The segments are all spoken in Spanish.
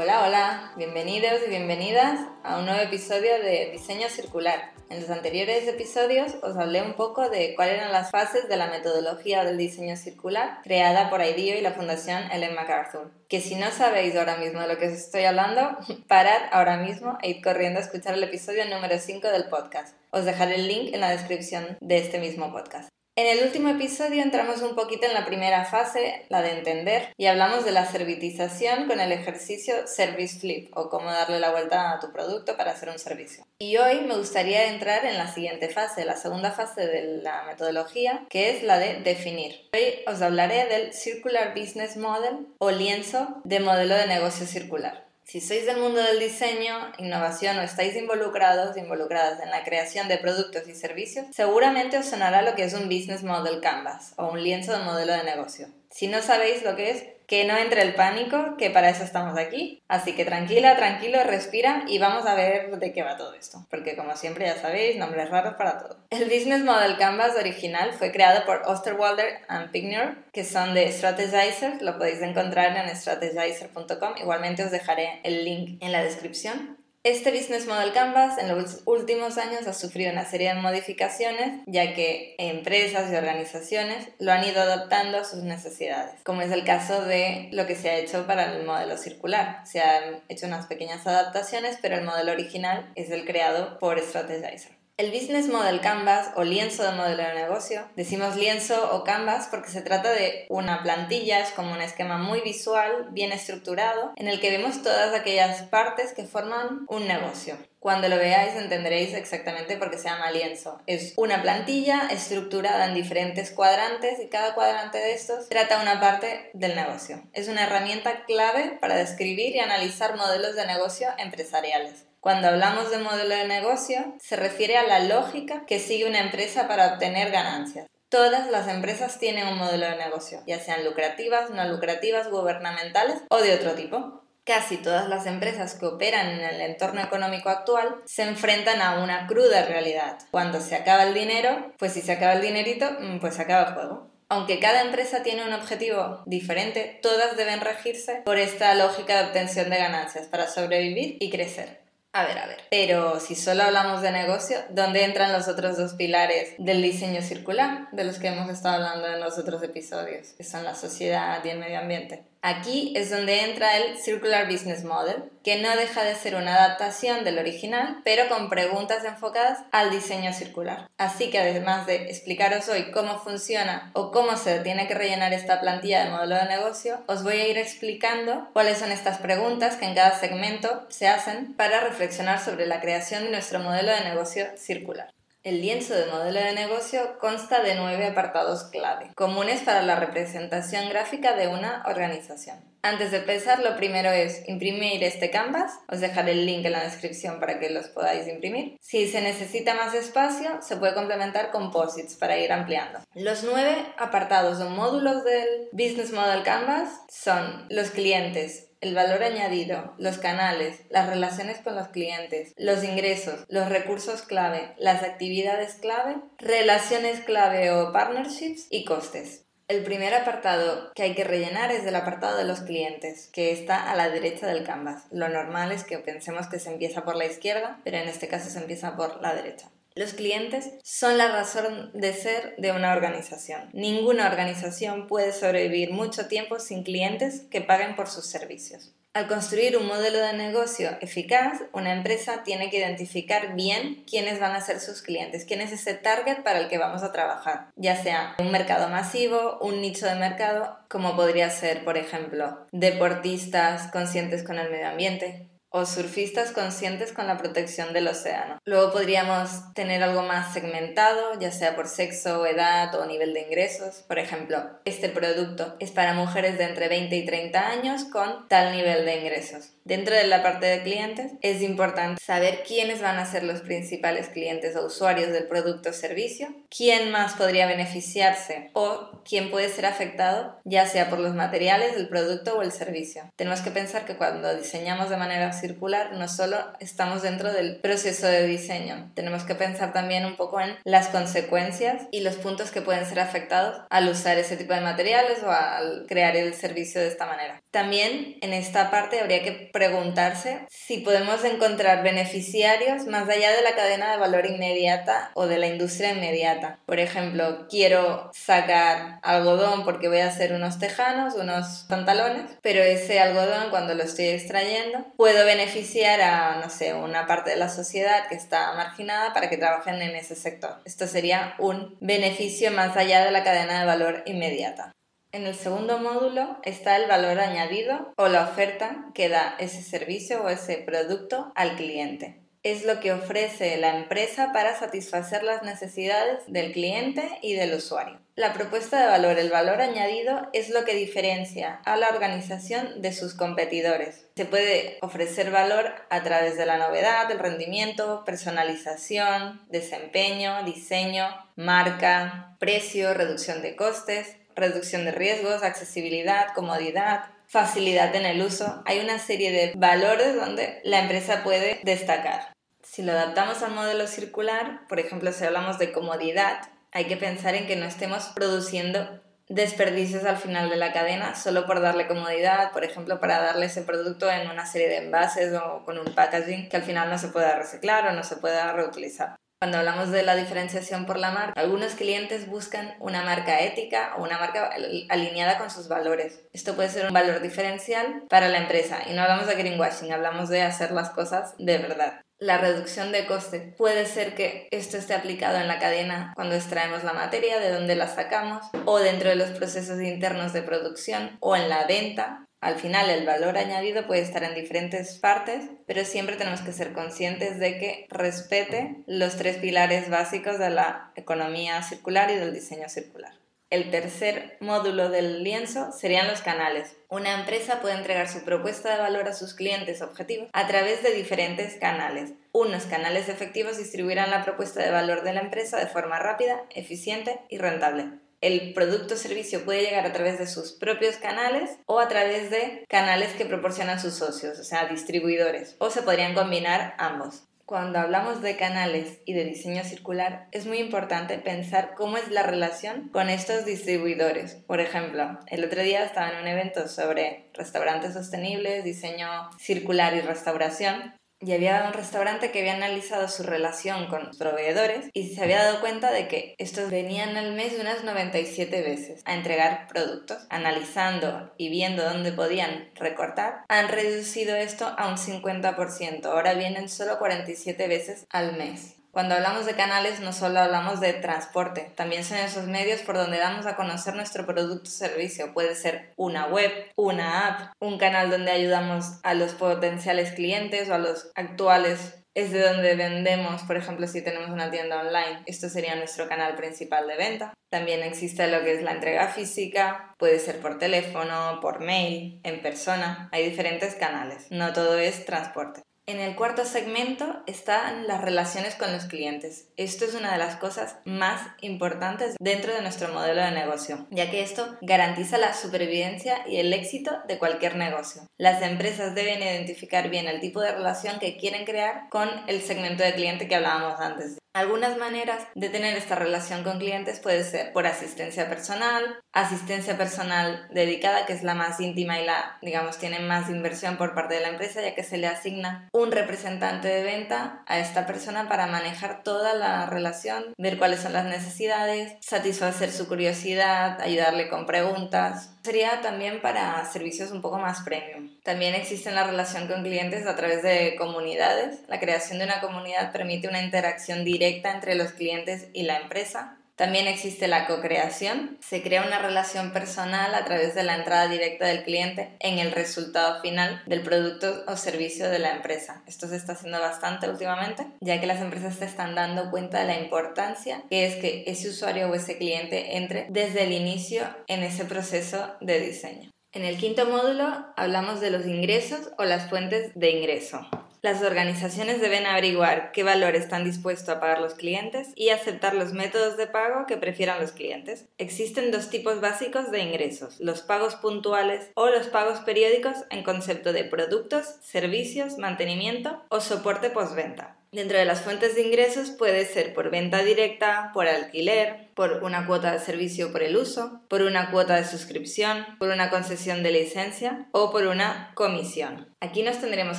Hola, hola, bienvenidos y bienvenidas a un nuevo episodio de Diseño Circular. En los anteriores episodios os hablé un poco de cuáles eran las fases de la metodología del diseño circular creada por IDEO y la Fundación Ellen MacArthur. Que si no sabéis ahora mismo de lo que os estoy hablando, parad ahora mismo e id corriendo a escuchar el episodio número 5 del podcast. Os dejaré el link en la descripción de este mismo podcast. En el último episodio entramos un poquito en la primera fase, la de entender, y hablamos de la servitización con el ejercicio Service Flip o cómo darle la vuelta a tu producto para hacer un servicio. Y hoy me gustaría entrar en la siguiente fase, la segunda fase de la metodología, que es la de definir. Hoy os hablaré del Circular Business Model o lienzo de modelo de negocio circular. Si sois del mundo del diseño, innovación o estáis involucrados, involucradas en la creación de productos y servicios, seguramente os sonará lo que es un Business Model Canvas o un lienzo de modelo de negocio. Si no sabéis lo que es, que no entre el pánico, que para eso estamos aquí. Así que tranquila, tranquilo, respira y vamos a ver de qué va todo esto. Porque como siempre ya sabéis, nombres raros para todo. El Business Model Canvas original fue creado por Osterwalder and Pignor, que son de Strategizer. Lo podéis encontrar en strategizer.com. Igualmente os dejaré el link en la descripción. Este Business Model Canvas en los últimos años ha sufrido una serie de modificaciones, ya que empresas y organizaciones lo han ido adaptando a sus necesidades, como es el caso de lo que se ha hecho para el modelo circular. Se han hecho unas pequeñas adaptaciones, pero el modelo original es el creado por Strategizer. El Business Model Canvas o lienzo de modelo de negocio, decimos lienzo o canvas porque se trata de una plantilla, es como un esquema muy visual, bien estructurado, en el que vemos todas aquellas partes que forman un negocio. Cuando lo veáis entenderéis exactamente por qué se llama lienzo. Es una plantilla estructurada en diferentes cuadrantes y cada cuadrante de estos trata una parte del negocio. Es una herramienta clave para describir y analizar modelos de negocio empresariales. Cuando hablamos de modelo de negocio, se refiere a la lógica que sigue una empresa para obtener ganancias. Todas las empresas tienen un modelo de negocio, ya sean lucrativas, no lucrativas, gubernamentales o de otro tipo. Casi todas las empresas que operan en el entorno económico actual se enfrentan a una cruda realidad. Cuando se acaba el dinero, pues si se acaba el dinerito, mm, pues se acaba el juego. Aunque cada empresa tiene un objetivo diferente, todas deben regirse por esta lógica de obtención de ganancias para sobrevivir y crecer. A ver, a ver. Pero si solo hablamos de negocio, ¿dónde entran los otros dos pilares del diseño circular de los que hemos estado hablando en los otros episodios, que son la sociedad y el medio ambiente? Aquí es donde entra el Circular Business Model, que no deja de ser una adaptación del original, pero con preguntas enfocadas al diseño circular. Así que además de explicaros hoy cómo funciona o cómo se tiene que rellenar esta plantilla de modelo de negocio, os voy a ir explicando cuáles son estas preguntas que en cada segmento se hacen para reflexionar sobre la creación de nuestro modelo de negocio circular. El lienzo de modelo de negocio consta de nueve apartados clave, comunes para la representación gráfica de una organización. Antes de empezar, lo primero es imprimir este canvas. Os dejaré el link en la descripción para que los podáis imprimir. Si se necesita más espacio, se puede complementar con posits para ir ampliando. Los nueve apartados o módulos del Business Model Canvas son los clientes, el valor añadido, los canales, las relaciones con los clientes, los ingresos, los recursos clave, las actividades clave, relaciones clave o partnerships y costes. El primer apartado que hay que rellenar es el apartado de los clientes, que está a la derecha del canvas. Lo normal es que pensemos que se empieza por la izquierda, pero en este caso se empieza por la derecha. Los clientes son la razón de ser de una organización. Ninguna organización puede sobrevivir mucho tiempo sin clientes que paguen por sus servicios. Al construir un modelo de negocio eficaz, una empresa tiene que identificar bien quiénes van a ser sus clientes, quién es ese target para el que vamos a trabajar, ya sea un mercado masivo, un nicho de mercado, como podría ser, por ejemplo, deportistas conscientes con el medio ambiente, o surfistas conscientes con la protección del océano. Luego podríamos tener algo más segmentado, ya sea por sexo, edad o nivel de ingresos. Por ejemplo, este producto es para mujeres de entre 20 y 30 años con tal nivel de ingresos. Dentro de la parte de clientes es importante saber quiénes van a ser los principales clientes o usuarios del producto o servicio, quién más podría beneficiarse o quién puede ser afectado, ya sea por los materiales, el producto o el servicio. Tenemos que pensar que cuando diseñamos de manera circular no solo estamos dentro del proceso de diseño, tenemos que pensar también un poco en las consecuencias y los puntos que pueden ser afectados al usar ese tipo de materiales o al crear el servicio de esta manera. También en esta parte habría que preguntarse si podemos encontrar beneficiarios más allá de la cadena de valor inmediata o de la industria inmediata. Por ejemplo, quiero sacar algodón porque voy a hacer unos tejanos, unos pantalones, pero ese algodón cuando lo estoy extrayendo puedo beneficiar a, no sé, una parte de la sociedad que está marginada para que trabajen en ese sector. Esto sería un beneficio más allá de la cadena de valor inmediata. En el segundo módulo está el valor añadido o la oferta que da ese servicio o ese producto al cliente. Es lo que ofrece la empresa para satisfacer las necesidades del cliente y del usuario. La propuesta de valor, el valor añadido, es lo que diferencia a la organización de sus competidores. Se puede ofrecer valor a través de la novedad, el rendimiento, personalización, desempeño, diseño, marca, precio, reducción de costes, reducción de riesgos, accesibilidad, comodidad, facilidad en el uso. Hay una serie de valores donde la empresa puede destacar. Si lo adaptamos al modelo circular, por ejemplo, si hablamos de comodidad, hay que pensar en que no estemos produciendo desperdicios al final de la cadena solo por darle comodidad, por ejemplo, para darle ese producto en una serie de envases o con un packaging que al final no se pueda reciclar o no se pueda reutilizar. Cuando hablamos de la diferenciación por la marca, algunos clientes buscan una marca ética o una marca alineada con sus valores. Esto puede ser un valor diferencial para la empresa y no hablamos de greenwashing, hablamos de hacer las cosas de verdad. La reducción de coste. Puede ser que esto esté aplicado en la cadena cuando extraemos la materia, de dónde la sacamos, o dentro de los procesos internos de producción, o en la venta, al final el valor añadido puede estar en diferentes partes, pero siempre tenemos que ser conscientes de que respete los tres pilares básicos de la economía circular y del diseño circular. El tercer módulo del lienzo serían los canales. Una empresa puede entregar su propuesta de valor a sus clientes objetivos a través de diferentes canales. Unos canales efectivos distribuirán la propuesta de valor de la empresa de forma rápida, eficiente y rentable el producto o servicio puede llegar a través de sus propios canales o a través de canales que proporcionan sus socios, o sea, distribuidores, o se podrían combinar ambos. Cuando hablamos de canales y de diseño circular, es muy importante pensar cómo es la relación con estos distribuidores. Por ejemplo, el otro día estaba en un evento sobre restaurantes sostenibles, diseño circular y restauración y había un restaurante que había analizado su relación con los proveedores y se había dado cuenta de que estos venían al mes unas 97 veces a entregar productos. Analizando y viendo dónde podían recortar, han reducido esto a un 50%. Ahora vienen solo 47 veces al mes. Cuando hablamos de canales no solo hablamos de transporte, también son esos medios por donde damos a conocer nuestro producto o servicio. Puede ser una web, una app, un canal donde ayudamos a los potenciales clientes o a los actuales es de donde vendemos, por ejemplo, si tenemos una tienda online, esto sería nuestro canal principal de venta. También existe lo que es la entrega física, puede ser por teléfono, por mail, en persona, hay diferentes canales, no todo es transporte. En el cuarto segmento están las relaciones con los clientes. Esto es una de las cosas más importantes dentro de nuestro modelo de negocio, ya que esto garantiza la supervivencia y el éxito de cualquier negocio. Las empresas deben identificar bien el tipo de relación que quieren crear con el segmento de cliente que hablábamos antes. Algunas maneras de tener esta relación con clientes puede ser por asistencia personal, asistencia personal dedicada, que es la más íntima y la, digamos, tiene más inversión por parte de la empresa, ya que se le asigna un representante de venta a esta persona para manejar toda la relación, ver cuáles son las necesidades, satisfacer su curiosidad, ayudarle con preguntas. Sería también para servicios un poco más premium. También existe la relación con clientes a través de comunidades. La creación de una comunidad permite una interacción directa entre los clientes y la empresa También existe la co-creación. Se crea una relación personal a través de la entrada directa del cliente en el resultado final del producto o servicio de la empresa. Esto se está haciendo bastante últimamente, ya que las empresas se están dando cuenta de la importancia que es que ese usuario o ese cliente entre desde el inicio en ese proceso de diseño. En el quinto módulo hablamos de los ingresos o las fuentes de ingreso. Las organizaciones deben averiguar qué valor están dispuestos a pagar los clientes y aceptar los métodos de pago que prefieran los clientes. Existen dos tipos básicos de ingresos, los pagos puntuales o los pagos periódicos en concepto de productos, servicios, mantenimiento o soporte postventa. Dentro de las fuentes de ingresos puede ser por venta directa, por alquiler, por una cuota de servicio por el uso, por una cuota de suscripción, por una concesión de licencia o por una comisión. Aquí nos tendremos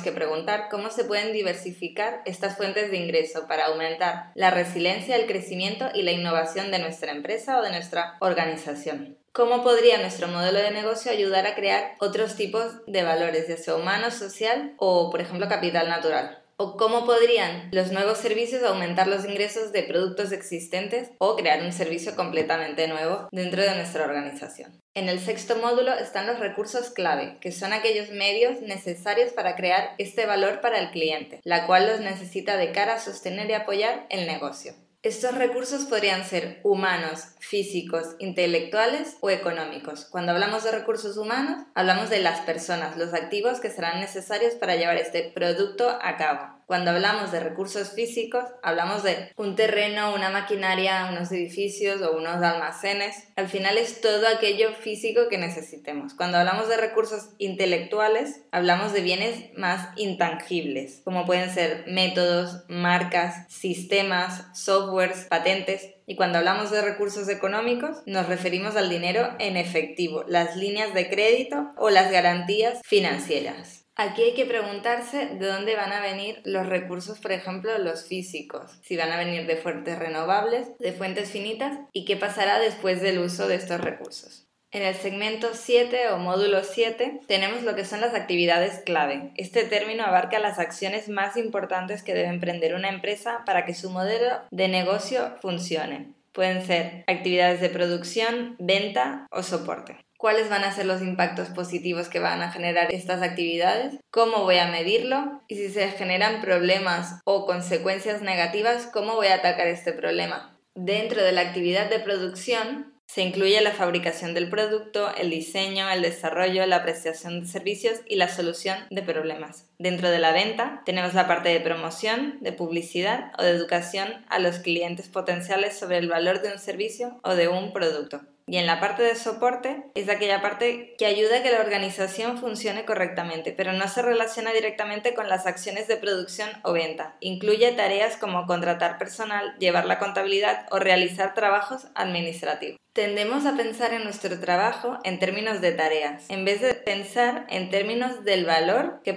que preguntar cómo se pueden diversificar estas fuentes de ingreso para aumentar la resiliencia, el crecimiento y la innovación de nuestra empresa o de nuestra organización. ¿Cómo podría nuestro modelo de negocio ayudar a crear otros tipos de valores, ya sea humano, social o, por ejemplo, capital natural? O cómo podrían los nuevos servicios aumentar los ingresos de productos existentes o crear un servicio completamente nuevo dentro de nuestra organización. En el sexto módulo están los recursos clave, que son aquellos medios necesarios para crear este valor para el cliente, la cual los necesita de cara a sostener y apoyar el negocio. Estos recursos podrían ser humanos, físicos, intelectuales o económicos. Cuando hablamos de recursos humanos, hablamos de las personas, los activos que serán necesarios para llevar este producto a cabo. Cuando hablamos de recursos físicos, hablamos de un terreno, una maquinaria, unos edificios o unos almacenes. Al final es todo aquello físico que necesitemos. Cuando hablamos de recursos intelectuales, hablamos de bienes más intangibles, como pueden ser métodos, marcas, sistemas, softwares, patentes. Y cuando hablamos de recursos económicos, nos referimos al dinero en efectivo, las líneas de crédito o las garantías financieras. Aquí hay que preguntarse de dónde van a venir los recursos, por ejemplo, los físicos, si van a venir de fuentes renovables, de fuentes finitas y qué pasará después del uso de estos recursos. En el segmento 7 o módulo 7 tenemos lo que son las actividades clave. Este término abarca las acciones más importantes que debe emprender una empresa para que su modelo de negocio funcione. Pueden ser actividades de producción, venta o soporte cuáles van a ser los impactos positivos que van a generar estas actividades, cómo voy a medirlo y si se generan problemas o consecuencias negativas, cómo voy a atacar este problema. Dentro de la actividad de producción se incluye la fabricación del producto, el diseño, el desarrollo, la apreciación de servicios y la solución de problemas. Dentro de la venta tenemos la parte de promoción, de publicidad o de educación a los clientes potenciales sobre el valor de un servicio o de un producto. Y en la parte de soporte es aquella parte que ayuda a que la organización funcione correctamente, pero no se relaciona directamente con las acciones de producción o venta. Incluye tareas como contratar personal, llevar la contabilidad o realizar trabajos administrativos. Tendemos a pensar en nuestro trabajo en términos de tareas, en vez de pensar en términos del valor que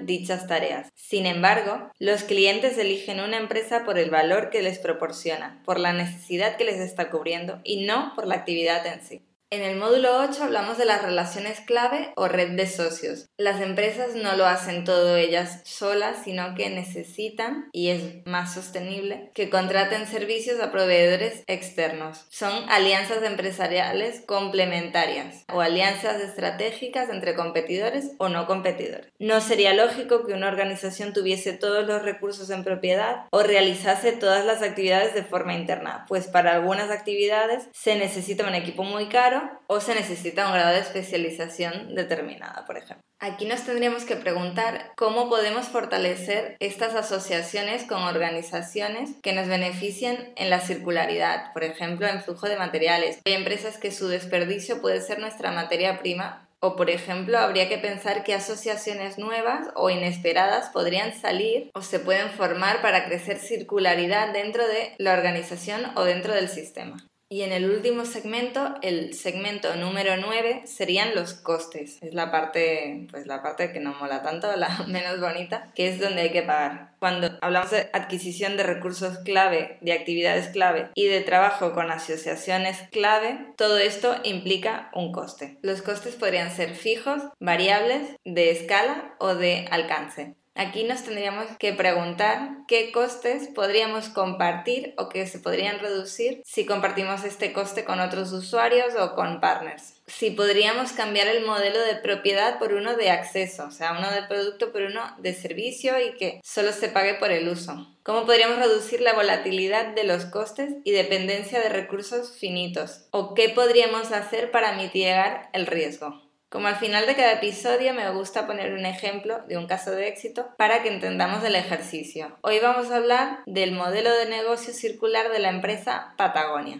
dichas tareas. Sin embargo, los clientes eligen una empresa por el valor que les proporciona, por la necesidad que les está cubriendo y no por la actividad en sí. En el módulo 8 hablamos de las relaciones clave o red de socios. Las empresas no lo hacen todo ellas solas, sino que necesitan, y es más sostenible, que contraten servicios a proveedores externos. Son alianzas empresariales complementarias o alianzas estratégicas entre competidores o no competidores. No sería lógico que una organización tuviese todos los recursos en propiedad o realizase todas las actividades de forma interna, pues para algunas actividades se necesita un equipo muy caro o se necesita un grado de especialización determinada, por ejemplo. Aquí nos tendríamos que preguntar cómo podemos fortalecer estas asociaciones con organizaciones que nos beneficien en la circularidad, por ejemplo, en flujo de materiales. Hay empresas que su desperdicio puede ser nuestra materia prima o, por ejemplo, habría que pensar qué asociaciones nuevas o inesperadas podrían salir o se pueden formar para crecer circularidad dentro de la organización o dentro del sistema. Y en el último segmento, el segmento número 9, serían los costes. Es la parte, pues la parte que no mola tanto, la menos bonita, que es donde hay que pagar. Cuando hablamos de adquisición de recursos clave, de actividades clave y de trabajo con asociaciones clave, todo esto implica un coste. Los costes podrían ser fijos, variables, de escala o de alcance. Aquí nos tendríamos que preguntar qué costes podríamos compartir o que se podrían reducir si compartimos este coste con otros usuarios o con partners. Si podríamos cambiar el modelo de propiedad por uno de acceso, o sea, uno de producto por uno de servicio y que solo se pague por el uso. ¿Cómo podríamos reducir la volatilidad de los costes y dependencia de recursos finitos? ¿O qué podríamos hacer para mitigar el riesgo? Como al final de cada episodio me gusta poner un ejemplo de un caso de éxito para que entendamos el ejercicio. Hoy vamos a hablar del modelo de negocio circular de la empresa Patagonia.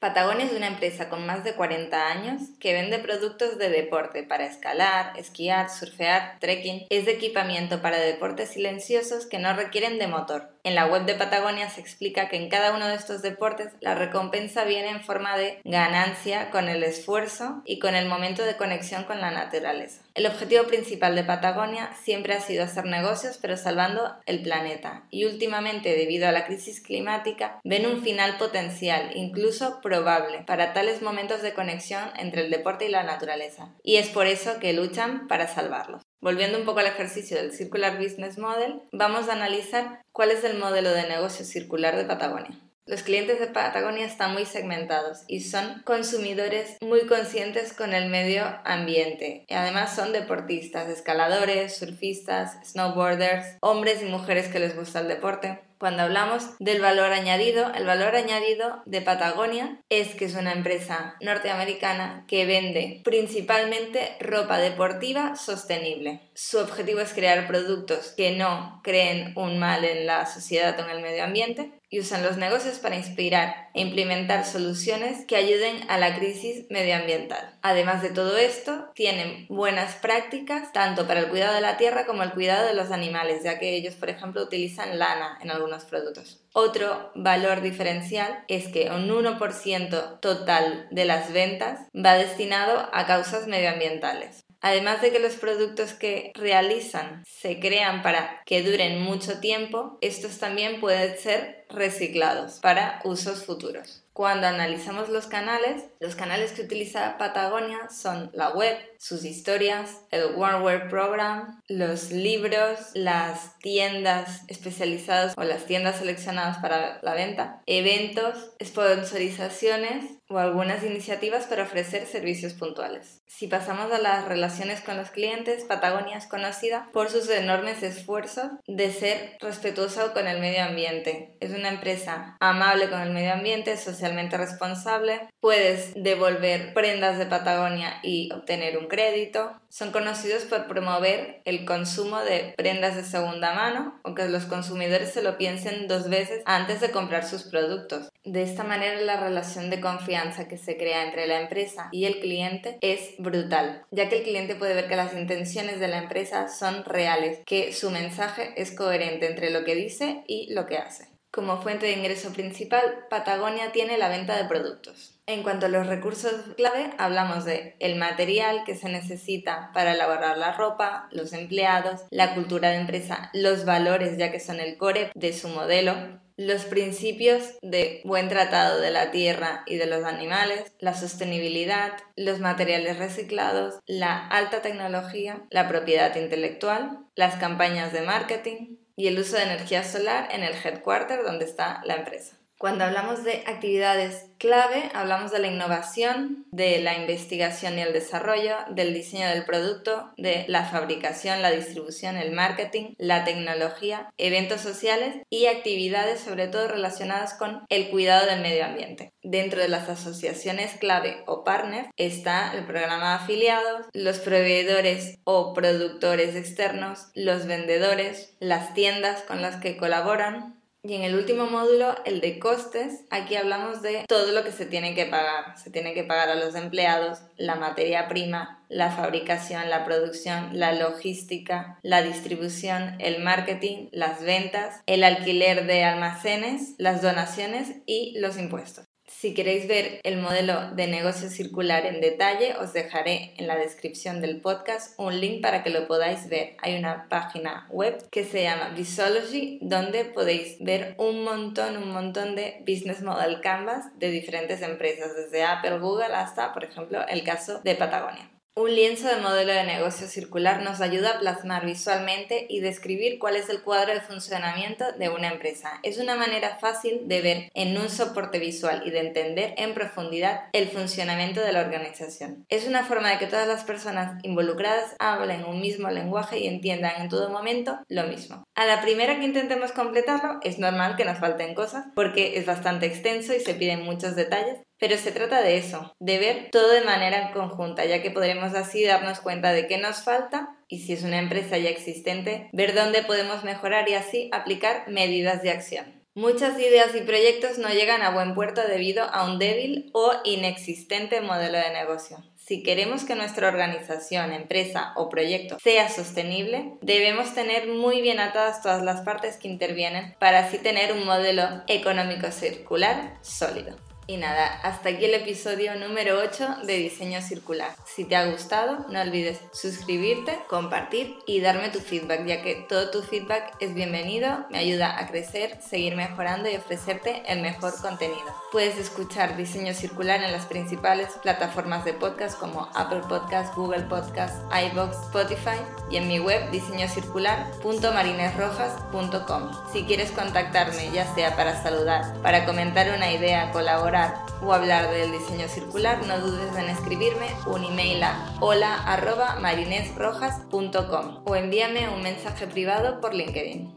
Patagonia es una empresa con más de 40 años que vende productos de deporte para escalar, esquiar, surfear, trekking. Es de equipamiento para deportes silenciosos que no requieren de motor. En la web de Patagonia se explica que en cada uno de estos deportes la recompensa viene en forma de ganancia con el esfuerzo y con el momento de conexión con la naturaleza. El objetivo principal de Patagonia siempre ha sido hacer negocios pero salvando el planeta y últimamente debido a la crisis climática ven un final potencial, incluso probable, para tales momentos de conexión entre el deporte y la naturaleza y es por eso que luchan para salvarlos. Volviendo un poco al ejercicio del Circular Business Model, vamos a analizar cuál es el modelo de negocio circular de Patagonia. Los clientes de Patagonia están muy segmentados y son consumidores muy conscientes con el medio ambiente. Y además son deportistas, escaladores, surfistas, snowboarders, hombres y mujeres que les gusta el deporte. Cuando hablamos del valor añadido, el valor añadido de Patagonia es que es una empresa norteamericana que vende principalmente ropa deportiva sostenible. Su objetivo es crear productos que no creen un mal en la sociedad o en el medio ambiente y usan los negocios para inspirar e implementar soluciones que ayuden a la crisis medioambiental. Además de todo esto, tienen buenas prácticas tanto para el cuidado de la tierra como el cuidado de los animales, ya que ellos, por ejemplo, utilizan lana en algunos productos. Otro valor diferencial es que un 1% total de las ventas va destinado a causas medioambientales. Además de que los productos que realizan se crean para que duren mucho tiempo, estos también pueden ser reciclados para usos futuros. Cuando analizamos los canales, los canales que utiliza Patagonia son la web, sus historias, el OneWare Program, los libros, las tiendas especializadas o las tiendas seleccionadas para la venta, eventos, sponsorizaciones o algunas iniciativas para ofrecer servicios puntuales. Si pasamos a las relaciones con los clientes, Patagonia es conocida por sus enormes esfuerzos de ser respetuosa con el medio ambiente. Es una empresa amable con el medio ambiente, socialmente responsable. Puedes devolver prendas de Patagonia y obtener un crédito. Son conocidos por promover el consumo de prendas de segunda mano o que los consumidores se lo piensen dos veces antes de comprar sus productos. De esta manera la relación de confianza que se crea entre la empresa y el cliente es brutal, ya que el cliente puede ver que las intenciones de la empresa son reales, que su mensaje es coherente entre lo que dice y lo que hace. Como fuente de ingreso principal, Patagonia tiene la venta de productos. En cuanto a los recursos clave, hablamos de el material que se necesita para elaborar la ropa, los empleados, la cultura de empresa, los valores ya que son el core de su modelo, los principios de buen tratado de la tierra y de los animales, la sostenibilidad, los materiales reciclados, la alta tecnología, la propiedad intelectual, las campañas de marketing y el uso de energía solar en el headquarter donde está la empresa. Cuando hablamos de actividades clave, hablamos de la innovación, de la investigación y el desarrollo, del diseño del producto, de la fabricación, la distribución, el marketing, la tecnología, eventos sociales y actividades sobre todo relacionadas con el cuidado del medio ambiente. Dentro de las asociaciones clave o partners está el programa de afiliados, los proveedores o productores externos, los vendedores, las tiendas con las que colaboran, y en el último módulo, el de costes, aquí hablamos de todo lo que se tiene que pagar. Se tiene que pagar a los empleados, la materia prima, la fabricación, la producción, la logística, la distribución, el marketing, las ventas, el alquiler de almacenes, las donaciones y los impuestos. Si queréis ver el modelo de negocio circular en detalle, os dejaré en la descripción del podcast un link para que lo podáis ver. Hay una página web que se llama Visology donde podéis ver un montón, un montón de business model canvas de diferentes empresas, desde Apple, Google hasta, por ejemplo, el caso de Patagonia. Un lienzo de modelo de negocio circular nos ayuda a plasmar visualmente y describir cuál es el cuadro de funcionamiento de una empresa. Es una manera fácil de ver en un soporte visual y de entender en profundidad el funcionamiento de la organización. Es una forma de que todas las personas involucradas hablen un mismo lenguaje y entiendan en todo momento lo mismo. A la primera que intentemos completarlo es normal que nos falten cosas porque es bastante extenso y se piden muchos detalles, pero se trata de eso, de ver todo de manera conjunta, ya que podremos así darnos cuenta de qué nos falta y si es una empresa ya existente, ver dónde podemos mejorar y así aplicar medidas de acción. Muchas ideas y proyectos no llegan a buen puerto debido a un débil o inexistente modelo de negocio. Si queremos que nuestra organización, empresa o proyecto sea sostenible, debemos tener muy bien atadas todas las partes que intervienen para así tener un modelo económico circular sólido. Y nada, hasta aquí el episodio número 8 de Diseño Circular. Si te ha gustado, no olvides suscribirte, compartir y darme tu feedback, ya que todo tu feedback es bienvenido, me ayuda a crecer, seguir mejorando y ofrecerte el mejor contenido. Puedes escuchar Diseño Circular en las principales plataformas de podcast como Apple Podcast, Google Podcast, iBox, Spotify y en mi web diseñocircular.marinesrojas.com. Si quieres contactarme, ya sea para saludar, para comentar una idea, colaborar, o hablar del diseño circular, no dudes en escribirme un email a hola.marinesrojas.com o envíame un mensaje privado por LinkedIn.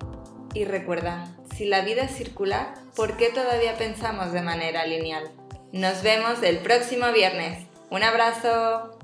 Y recuerda, si la vida es circular, ¿por qué todavía pensamos de manera lineal? Nos vemos el próximo viernes. Un abrazo.